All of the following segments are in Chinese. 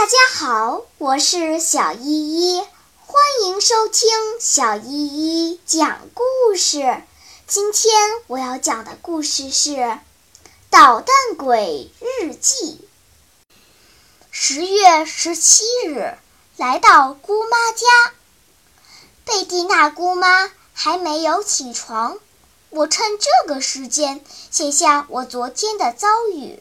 大家好，我是小依依，欢迎收听小依依讲故事。今天我要讲的故事是《捣蛋鬼日记》。十月十七日，来到姑妈家，贝蒂娜姑妈还没有起床，我趁这个时间写下我昨天的遭遇。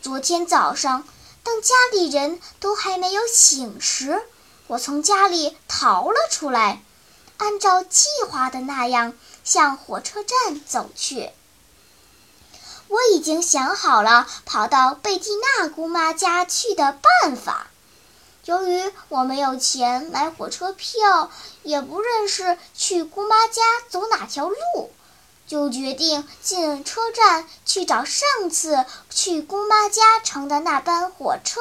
昨天早上。当家里人都还没有醒时，我从家里逃了出来，按照计划的那样向火车站走去。我已经想好了跑到贝蒂娜姑妈家去的办法。由于我没有钱买火车票，也不认识去姑妈家走哪条路。就决定进车站去找上次去姑妈家乘的那班火车。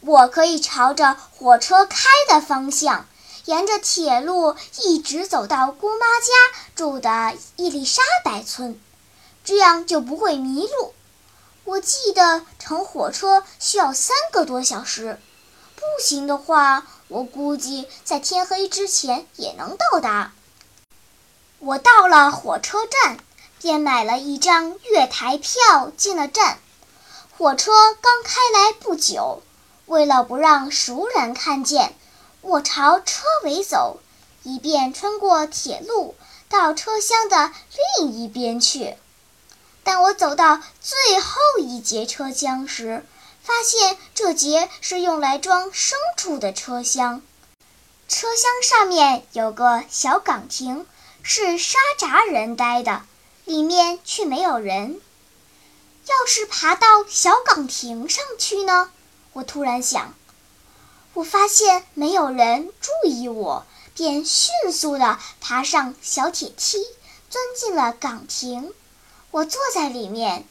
我可以朝着火车开的方向，沿着铁路一直走到姑妈家住的伊丽莎白村，这样就不会迷路。我记得乘火车需要三个多小时，步行的话，我估计在天黑之前也能到达。我到了火车站，便买了一张月台票进了站。火车刚开来不久，为了不让熟人看见，我朝车尾走，以便穿过铁路到车厢的另一边去。当我走到最后一节车厢时，发现这节是用来装牲畜的车厢，车厢上面有个小岗亭。是沙扎人待的，里面却没有人。要是爬到小岗亭上去呢？我突然想。我发现没有人注意我，便迅速地爬上小铁梯，钻进了岗亭。我坐在里面，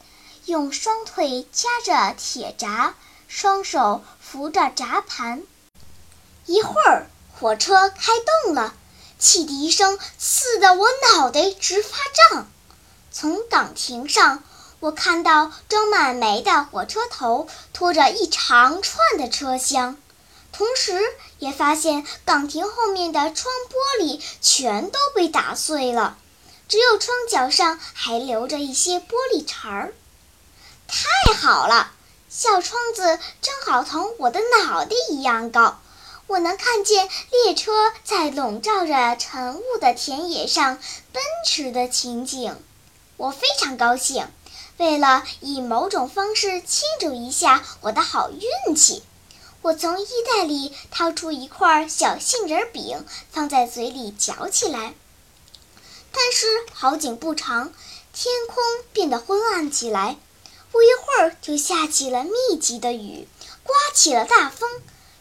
用双腿夹着铁闸，双手扶着闸盘。一会儿，火车开动了。汽笛声刺得我脑袋直发胀。从岗亭上，我看到装满煤的火车头拖着一长串的车厢，同时也发现岗亭后面的窗玻璃全都被打碎了，只有窗角上还留着一些玻璃碴儿。太好了，小窗子正好同我的脑袋一样高。我能看见列车在笼罩着晨雾的田野上奔驰的情景，我非常高兴。为了以某种方式庆祝一下我的好运气，我从衣袋里掏出一块小杏仁饼，放在嘴里嚼起来。但是好景不长，天空变得昏暗起来，不一会儿就下起了密集的雨，刮起了大风。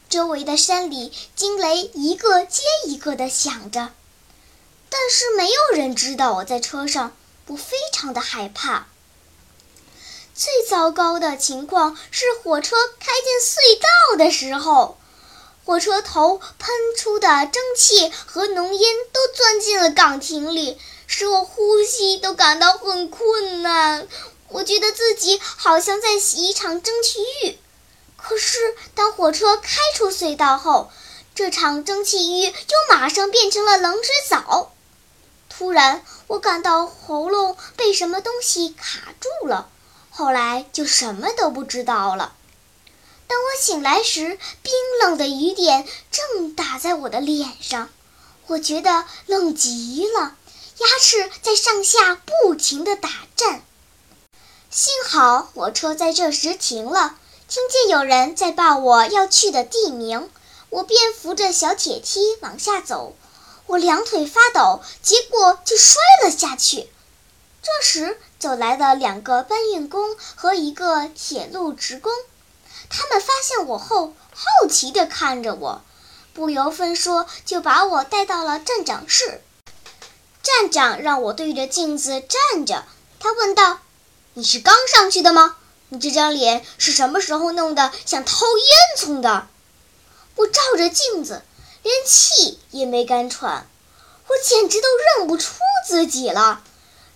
周围的山里惊雷一个接一个地响着，但是没有人知道我在车上，我非常的害怕。最糟糕的情况是火车开进隧道的时候，火车头喷出的蒸汽和浓烟都钻进了岗亭里，使我呼吸都感到很困难。我觉得自己好像在洗一场蒸汽浴。可是，当火车开出隧道后，这场蒸汽浴又马上变成了冷水澡。突然，我感到喉咙被什么东西卡住了，后来就什么都不知道了。当我醒来时，冰冷的雨点正打在我的脸上，我觉得冷极了，牙齿在上下不停地打颤。幸好火车在这时停了。听见有人在报我要去的地名，我便扶着小铁梯往下走。我两腿发抖，结果就摔了下去。这时走来了两个搬运工和一个铁路职工，他们发现我后，好奇地看着我，不由分说就把我带到了站长室。站长让我对着镜子站着，他问道：“你是刚上去的吗？”你这张脸是什么时候弄得像掏烟囱的？我照着镜子，连气也没敢喘，我简直都认不出自己了。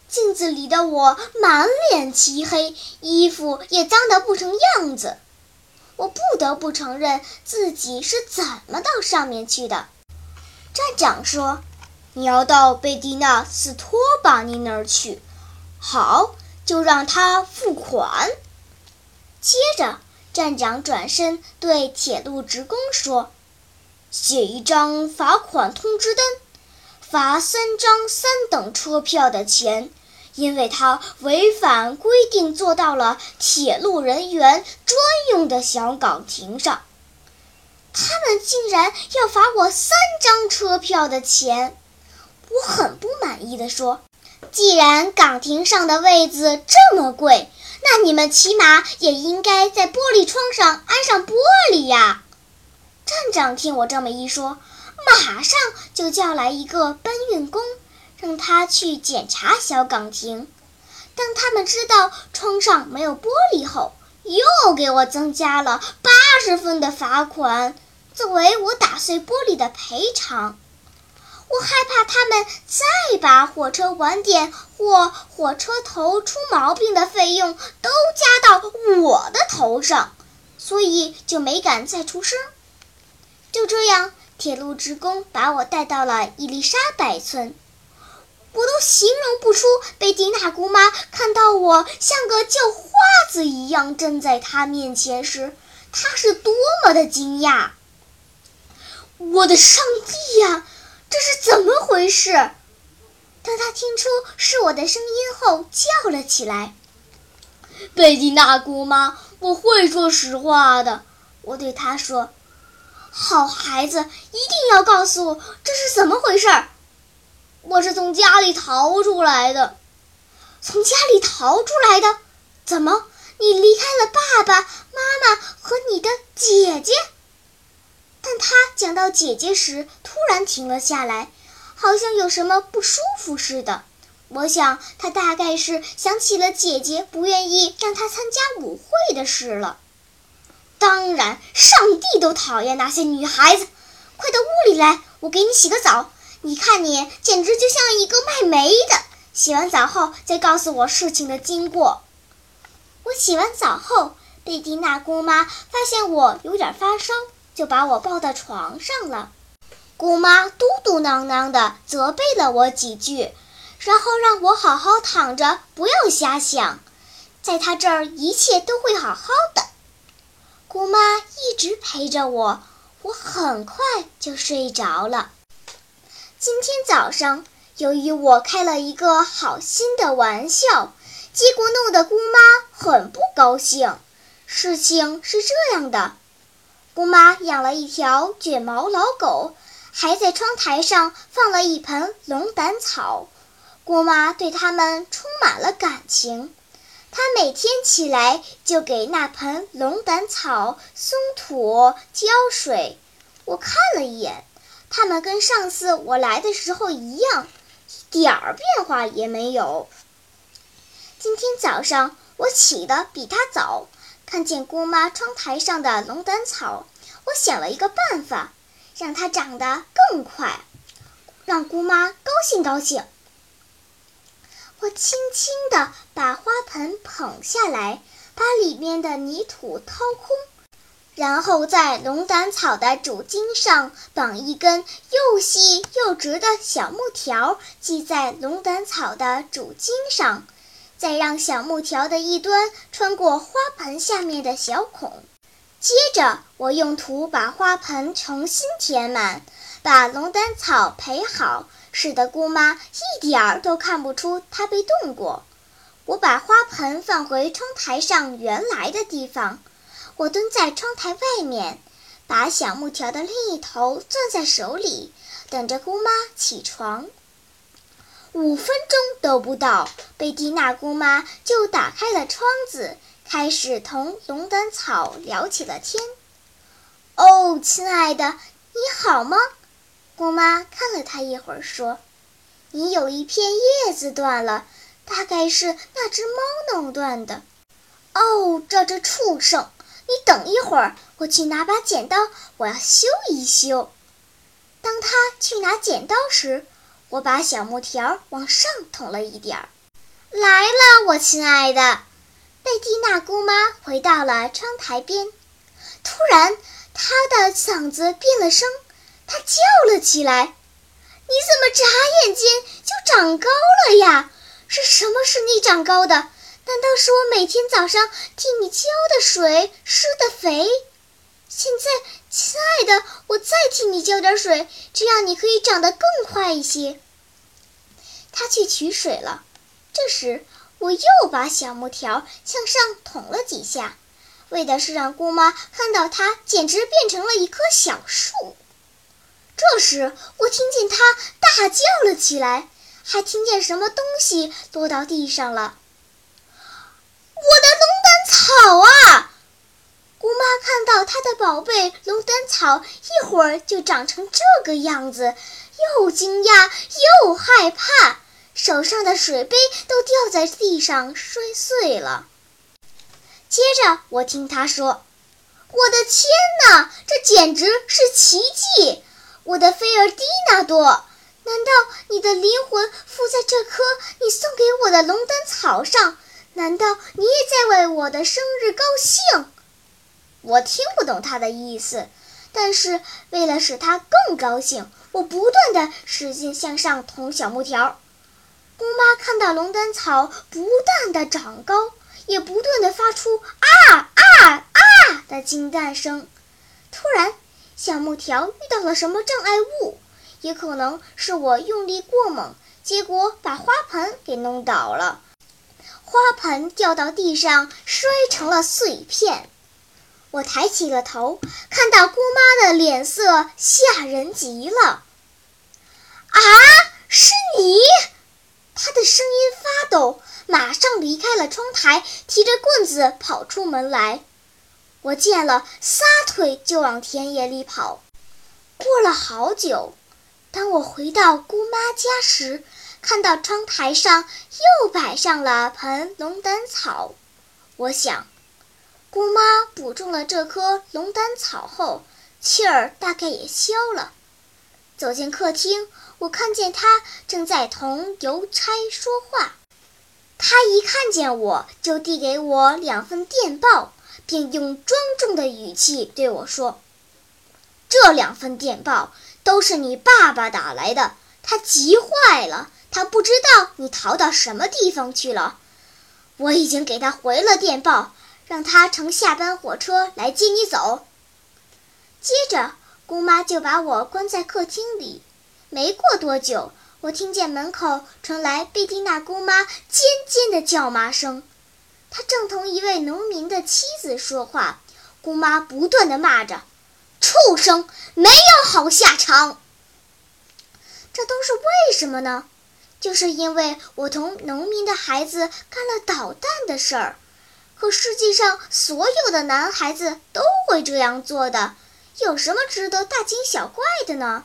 镜子里的我满脸漆黑，衣服也脏得不成样子。我不得不承认自己是怎么到上面去的。站长说：“你要到贝蒂娜·斯托巴尼那儿去。”好，就让他付款。接着，站长转身对铁路职工说：“写一张罚款通知单，罚三张三等车票的钱，因为他违反规定坐到了铁路人员专用的小岗亭上。他们竟然要罚我三张车票的钱，我很不满意的说。”既然岗亭上的位子这么贵，那你们起码也应该在玻璃窗上安上玻璃呀！站长听我这么一说，马上就叫来一个搬运工，让他去检查小岗亭。当他们知道窗上没有玻璃后，又给我增加了八十分的罚款，作为我打碎玻璃的赔偿。我害怕他们再把火车晚点或火车头出毛病的费用都加到我的头上，所以就没敢再出声。就这样，铁路职工把我带到了伊丽莎白村。我都形容不出贝蒂娜姑妈看到我像个叫花子一样站在她面前时，她是多么的惊讶！我的上帝呀！这是怎么回事？当他听出是我的声音后，叫了起来：“贝蒂娜姑妈，我会说实话的。”我对他说：“好孩子，一定要告诉我这是怎么回事。”我是从家里逃出来的。从家里逃出来的？怎么？你离开了爸爸妈妈和你的姐姐？但他讲到姐姐时，突然停了下来，好像有什么不舒服似的。我想他大概是想起了姐姐不愿意让他参加舞会的事了。当然，上帝都讨厌那些女孩子。快到屋里来，我给你洗个澡。你看你简直就像一个卖煤的。洗完澡后再告诉我事情的经过。我洗完澡后，贝蒂娜姑妈发现我有点发烧。就把我抱到床上了，姑妈嘟嘟囔囔地责备了我几句，然后让我好好躺着，不要瞎想，在她这儿一切都会好好的。姑妈一直陪着我，我很快就睡着了。今天早上，由于我开了一个好心的玩笑，结果弄得姑妈很不高兴。事情是这样的。姑妈养了一条卷毛老狗，还在窗台上放了一盆龙胆草。姑妈对它们充满了感情，她每天起来就给那盆龙胆草松土、浇水。我看了一眼，它们跟上次我来的时候一样，一点儿变化也没有。今天早上我起得比她早。看见姑妈窗台上的龙胆草，我想了一个办法，让它长得更快，让姑妈高兴高兴。我轻轻地把花盆捧下来，把里面的泥土掏空，然后在龙胆草的主茎上绑一根又细又直的小木条，系在龙胆草的主茎上。再让小木条的一端穿过花盆下面的小孔，接着我用土把花盆重新填满，把龙胆草培好，使得姑妈一点儿都看不出它被动过。我把花盆放回窗台上原来的地方，我蹲在窗台外面，把小木条的另一头攥在手里，等着姑妈起床。五分钟都不到，贝蒂娜姑妈就打开了窗子，开始同龙胆草聊起了天。哦，亲爱的，你好吗？姑妈看了他一会儿，说：“你有一片叶子断了，大概是那只猫弄断的。”哦，这只畜生！你等一会儿，我去拿把剪刀，我要修一修。当他去拿剪刀时，我把小木条往上捅了一点儿，来了，我亲爱的贝蒂娜姑妈回到了窗台边。突然，她的嗓子变了声，她叫了起来：“你怎么眨眼间就长高了呀？是什么使你长高的？难道是我每天早上替你浇的水施的肥？现在，亲爱的，我再替你浇点水，这样你可以长得更快一些。”他去取水了。这时，我又把小木条向上捅了几下。为的是让姑妈看到它，简直变成了一棵小树。这时，我听见它大叫了起来，还听见什么东西落到地上了。我的龙胆草啊！姑妈看到她的宝贝龙胆草一会儿就长成这个样子，又惊讶又害怕，手上的水杯都掉在地上摔碎了。接着，我听他说：“我的天哪，这简直是奇迹！我的菲尔蒂纳多，难道你的灵魂附在这棵你送给我的龙胆草上？难道你也在为我的生日高兴？”我听不懂他的意思，但是为了使他更高兴，我不断地使劲向上捅小木条。姑妈看到龙胆草不断的长高。也不断的发出啊啊啊的惊叹声。突然，小木条遇到了什么障碍物，也可能是我用力过猛，结果把花盆给弄倒了。花盆掉到地上，摔成了碎片。我抬起了头，看到姑妈的脸色吓人极了。啊，是你！她的声音发抖。马上离开了窗台，提着棍子跑出门来。我见了，撒腿就往田野里跑。过了好久，当我回到姑妈家时，看到窗台上又摆上了盆龙胆草。我想，姑妈补种了这棵龙胆草后，气儿大概也消了。走进客厅，我看见他正在同邮差说话。他一看见我就递给我两份电报，并用庄重的语气对我说：“这两份电报都是你爸爸打来的，他急坏了，他不知道你逃到什么地方去了。我已经给他回了电报，让他乘下班火车来接你走。”接着，姑妈就把我关在客厅里。没过多久。我听见门口传来贝蒂娜姑妈尖尖的叫骂声，她正同一位农民的妻子说话。姑妈不断地骂着：“畜生，没有好下场。”这都是为什么呢？就是因为我同农民的孩子干了捣蛋的事儿。可世界上所有的男孩子都会这样做的，有什么值得大惊小怪的呢？